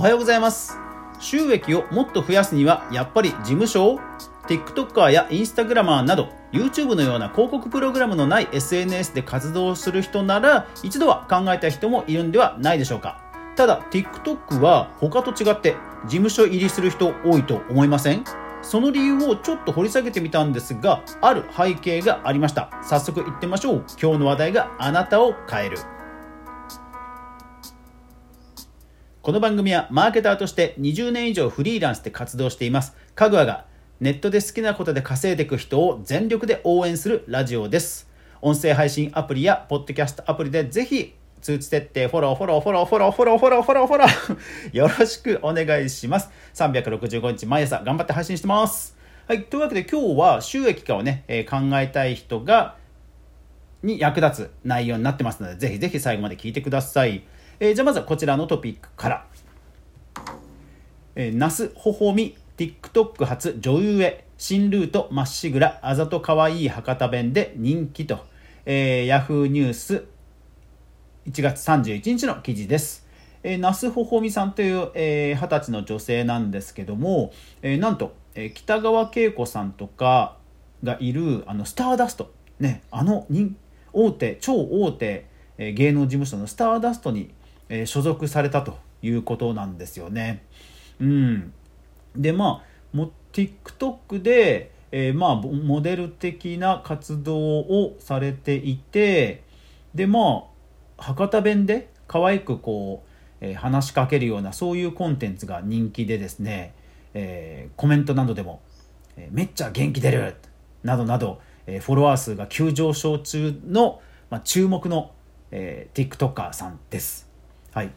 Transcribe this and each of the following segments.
おはようございます。収益をもっと増やすにはやっぱり事務所を TikToker や Instagramer など YouTube のような広告プログラムのない SNS で活動する人なら一度は考えた人もいるんではないでしょうか。ただ TikTok は他と違って事務所入りする人多いと思いません？その理由をちょっと掘り下げてみたんですがある背景がありました。早速いってみましょう。今日の話題があなたを変える。この番組はマーケターとして20年以上フリーランスで活動していますかぐわがネットで好きなことで稼いでいく人を全力で応援するラジオです音声配信アプリやポッドキャストアプリでぜひ通知設定、フォロー、フォロー、フォロー、フォロー、フォロー、フォロー、フォロー、フォロー、よろしくお願いします。365日毎朝頑張って配信してます。はい、というわけで今日は収益化をね、えー、考えたい人が、に役立つ内容になってますので、ぜひぜひ最後まで聞いてください。えー、じゃあまずはこちらのトピックから。えー、那須ほほみ TikTok 初女優へ新ルートまっしぐらあざとかわいい博多弁で人気と、えー、ヤフーニュース1月31日の記事です。えー、那須ほほみさんという、えー、歳の女性なんですけども、えー、なんと、えー、北川景子さんとかがいるあのスターダスト、ね、あの大手超大手、えー、芸能事務所のスターダストに、えー、所属されたということなんですよね。うん、でまあも TikTok で、えー、まあモデル的な活動をされていてでまあ博多弁で可愛くこう、えー、話しかけるようなそういうコンテンツが人気でですね、えー、コメントなどでも、え、めっちゃ元気出るなどなど、え、フォロワー数が急上昇中の、まあ、注目の、え、TikToker さんです。はい、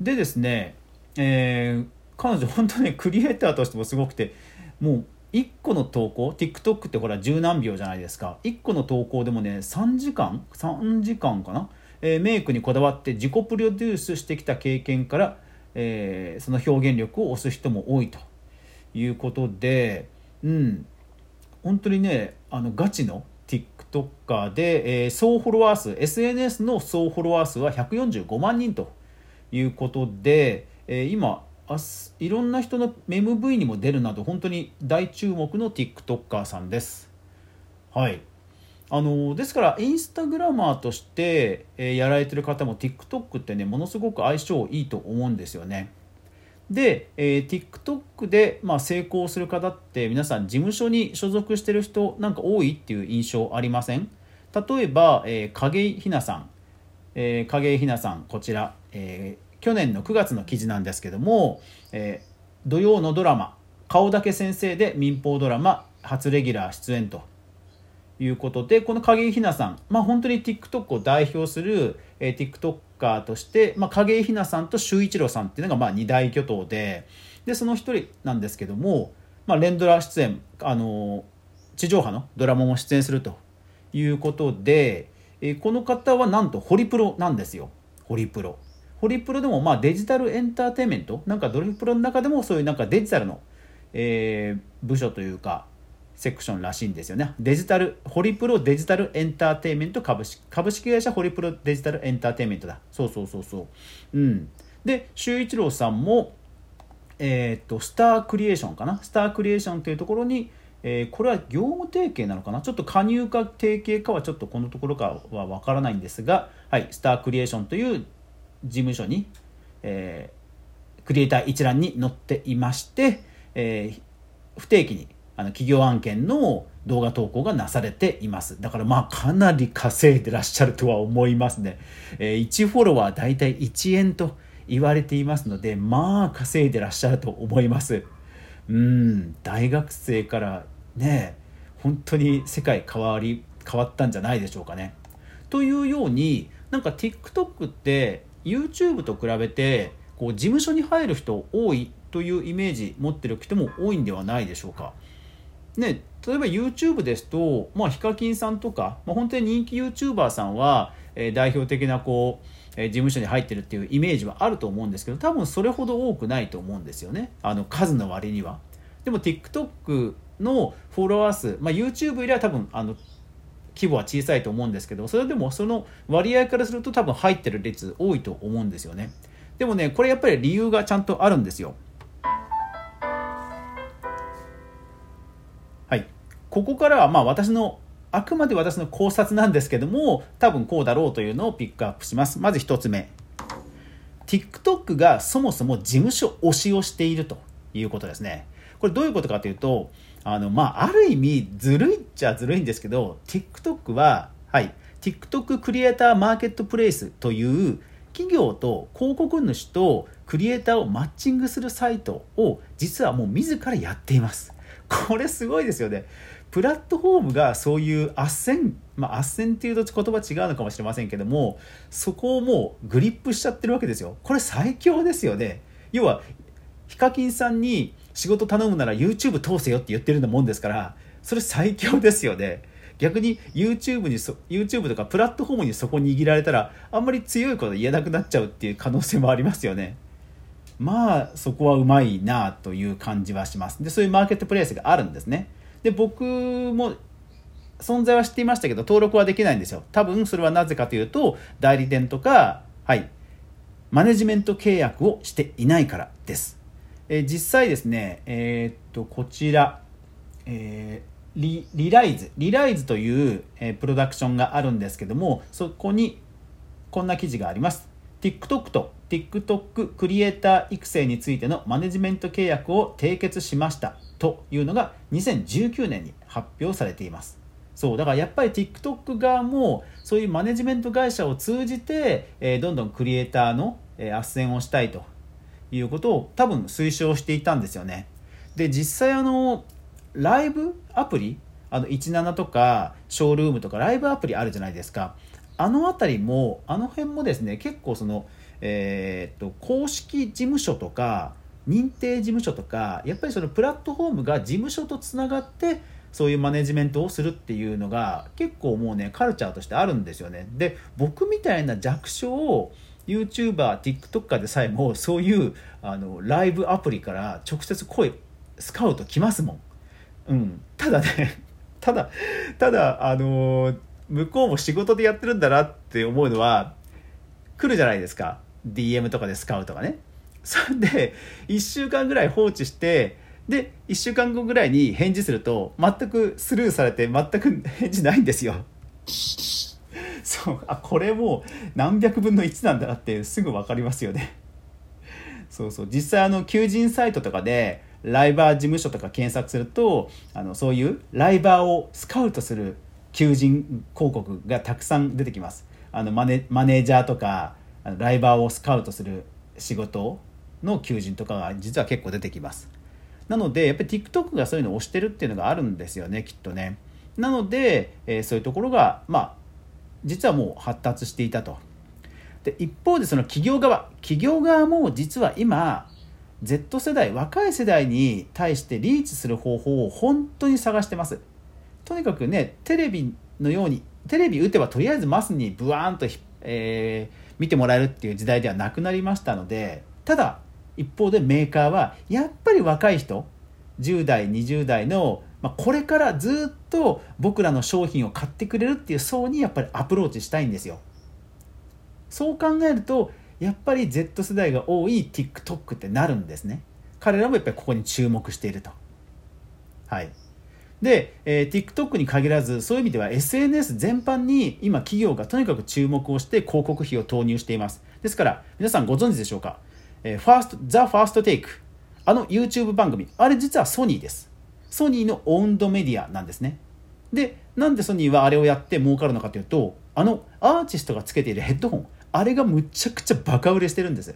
でですね、えー、彼女本当にクリエイターとしてもすごくてもう1個の投稿 TikTok ってほら十何秒じゃないですか。1個の投稿でもね3時間3時間かな？えー、メイクにこだわって自己プロデュースしてきた経験から、えー、その表現力を推す人も多いと。いうことで、うん、本当にねあのガチの TikToker で、えー、総フォロワー数 SNS の総フォロワー数は145万人と。いうことで、えー、今いろんな人の MV にも出るなど本当に大注目の TikToker さんです。はいあのですからインスタグラマーとして、えー、やられてる方も TikTok ってねものすごく相性いいと思うんですよね。で、えー、TikTok で、まあ、成功する方って皆さん事務所に所属してる人なんか多いっていう印象ありません？例えば、えー、影井ひなさん、えー、影井ひなさんこちら、えー、去年の9月の記事なんですけども、えー、土曜のドラマ「顔だけ先生」で民放ドラマ初レギュラー出演ということでこの影井ひなさん、まあ、本当に TikTok を代表する、えー、TikToker として、まあ、影井ひなさんと周一郎さんっていうのがまあ二大巨頭ででその一人なんですけども、まあ、連ドラ出演あの地上波のドラマも出演するということで、えー、この方はなんとホリプロなんですよホリプロ。ホリプロでもまあデジタルエンターテインメント？なんかドリプロの中でもそういうなんかデジタルの、えー、部署というかセクションらしいんですよね。デジタル、ホリプロデジタルエンターテインメント？株式、株式会社ホリプロデジタルエンターテインメントだ。そうそうそうそう。うん。で、周一郎さんも、えー、っと、スタークリエーションかな？スタークリエーションというところに、えー、これは業務提携なのかな？ちょっと加入か提携かはちょっとこのところかはわからないんですが、はい、スタークリエーションという事務所に、えー、クリエイター一覧に載っていまして、えー、不定期にあの企業案件の動画投稿がなされています。だからまあかなり稼いでらっしゃるとは思いますね。えー、1フォロワーだいたい1円と言われていますので、まあ稼いでらっしゃると思います。うん、大学生からね、本当に世界変わり、変わったんじゃないでしょうかね。というように、なんか TikTok って YouTube と比べて、こう事務所に入る人多いというイメージ持ってる人も多いんではないでしょうか。ね、例えば YouTube ですと、まあ、ヒカキンさんとか、まあ、本当に人気 YouTuber さんは、えー、代表的なこう、えー、事務所に入ってるっていうイメージはあると思うんですけど多分それほど多くないと思うんですよねあの数の割には。でも TikTok のフォロワー数、まあ、YouTube よりは多分あの規模は小さいと思うんですけどそれでもその割合からすると多分入ってる率多いと思うんですよね。でもねこれやっぱり理由がちゃんとあるんですよ。はい。ここからはまあ私のあくまで私の考察なんですけども多分こうだろうというのをピックアップします。まず1つ目。TikTok がそもそも事務所推しをしているということですね。これどういうことかというとあのまあある意味ずるいっちゃずるいんですけど TikTok ははい TikTok クリエイターマーケットプレイスという企業と広告主とクリエイターをマッチングするサイトを実はもう自らやっています。これすごいですよね。プラットフォームがそういう斡旋まあ斡旋っていうと言葉違うのかもしれませんけどもそこをもうグリップしちゃってるわけですよ。これ最強ですよね。要はヒカキンさんに仕事頼むなら YouTube 通せよって言ってるようなもんですからそれ最強ですよね。逆に YouTube にそ YouTube とかプラットフォームにそこ握られたらあんまり強いこと言えなくなっちゃうっていう可能性もありますよね。まあそこはうまいなという感じはします。でそういうマーケットプレイスがあるんですね。で僕も存在は知っていましたけど登録はできないんですよ。多分それはなぜかというと代理店とかはいマネジメント契約をしていないからです、えー、実際ですねえー、っとこちら、えー、リリライズリライズという、えプロダクションがあるんですけどもそこにこんな記事があります。TikTok と TikTok クリエイター育成についてのマネジメント契約を締結しましたというのが2019年に発表されています。そうだからやっぱり TikTok 側もそういうマネジメント会社を通じて、えー、どんどんクリエイターの、えー、斡旋をしたいということを多分推奨していたんですよね。で実際あのライブアプリあの17とかショールームとかライブアプリあるじゃないですか。あの辺りもあの辺もですね結構そのえー、っと公式事務所とか認定事務所とかやっぱりそのプラットフォームが事務所とつながってそういうマネジメントをするっていうのが結構もうねカルチャーとしてあるんですよね。で僕みたいな弱小を YouTuber、TikToker でさえもそういうあのライブアプリから直接声スカウト来ますもん。うん、ただね ただただあの向こうも仕事でやってるんだなって思うのは来るじゃないですか。DM とかでスカウトがね。それで1週間ぐらい放置してで1週間後ぐらいに返事すると全くスルーされて全く返事ないんですよ。そう。あこれもう何百分の1なんだなってすぐ分かりますよね。そうそう。実際あの求人サイトとかでライバー事務所とか検索するとあのそういうライバーをスカウトする求人広告がたくさん出てきます。あのマネマネージャーとかあのライバーをスカウトする仕事の求人とかが実は結構出てきます。なのでやっぱり TikTok がそういうのを推してるっていうのがあるんですよねきっとね。なので、えー、そういうところがまあ実はもう発達していたと。で一方でその企業側企業側も実は今 Z 世代若い世代に対してリーチする方法を本当に探してます。とにかくねテレビのようにテレビ打てばとりあえずマスにブワーンと、えー、見てもらえるっていう時代ではなくなりましたのでただ一方でメーカーはやっぱり若い人10代20代の、まあ、これからずっと僕らの商品を買ってくれるっていう層にやっぱりアプローチしたいんですよそう考えるとやっぱり Z 世代が多い TikTok ってなるんですね彼らもやっぱりここに注目しているとはいで、えー、TikTok に限らずそういう意味では SNS 全般に今企業がとにかく注目をして広告費を投入していますですから皆さんご存知でしょうか？えー、ファースト、ザ・ファーストテイク。あの YouTube 番組。あれ実はソニーです。ソニーのオウンドメディアなんですね。で、なんでソニーはあれをやって儲かるのかというと、あのアーティストがつけているヘッドホン、あれがむちゃくちゃバカ売れしてるんです。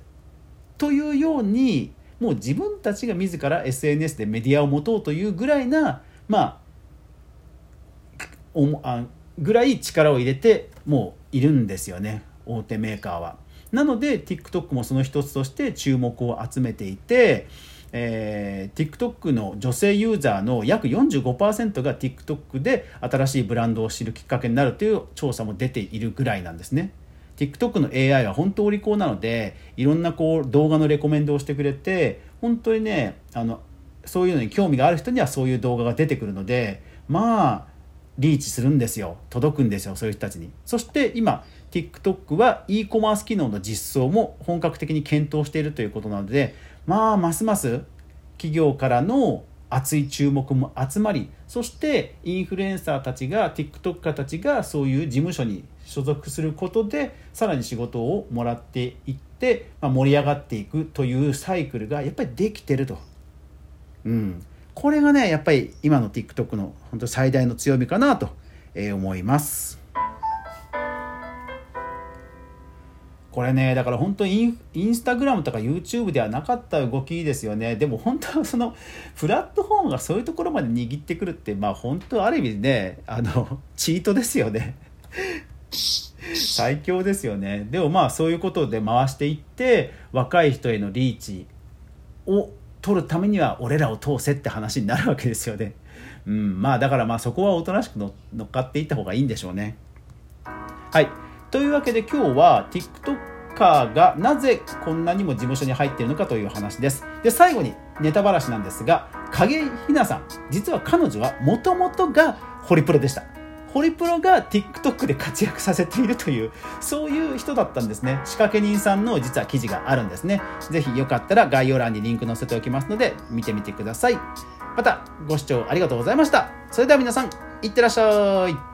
というように、もう自分たちが自ら SNS でメディアを持とうというぐらいな、まあ、おもあぐらい力を入れてもういるんですよね大手メーカーは。なので TikTok もその一つとして注目を集めていて、えー、TikTok の女性ユーザーの約45%が TikTok で新しいブランドを知るきっかけになるという調査も出ているぐらいなんですね。TikTok の AI は本当お利口なのでいろんなこう動画のレコメンドをしてくれて本当にねあのそういうのに興味がある人にはそういう動画が出てくるのでまあリーチするんですよ届くんですよそういう人たちにそして今 TikTok は e コマース機能の実装も本格的に検討しているということなのでまあますます企業からの熱い注目も集まりそしてインフルエンサーたちが TikToker たちがそういう事務所に所属することでさらに仕事をもらっていって、まあ、盛り上がっていくというサイクルがやっぱりできてると。うん、これがねやっぱり今の TikTok の本当最大の強みかなと思います。これねだから本当にインスタグラムとか YouTube ではなかった動きですよね。でも本当はそのプラットフォームがそういうところまで握ってくるってまあ本当ある意味ねあのチートですよね。最強ですよね。でもまあそういうことで回していって若い人へのリーチを取るためには俺らを通せって話になるわけですよね。うんまあだからまあそこはおとなしく乗っかっていった方がいいんでしょうね。はい。というわけで今日は TikToker がなぜこんなにも事務所に入っているのかという話です。で、最後にネタばらしなんですが、影ひなさん、実は彼女はもともとがホリプロでした。ホリプロが TikTok で活躍させているという、そういう人だったんですね。仕掛け人さんの実は記事があるんですね。ぜひよかったら概要欄にリンク載せておきますので、見てみてください。また、ご視聴ありがとうございました。それでは皆さん、いってらっしゃい。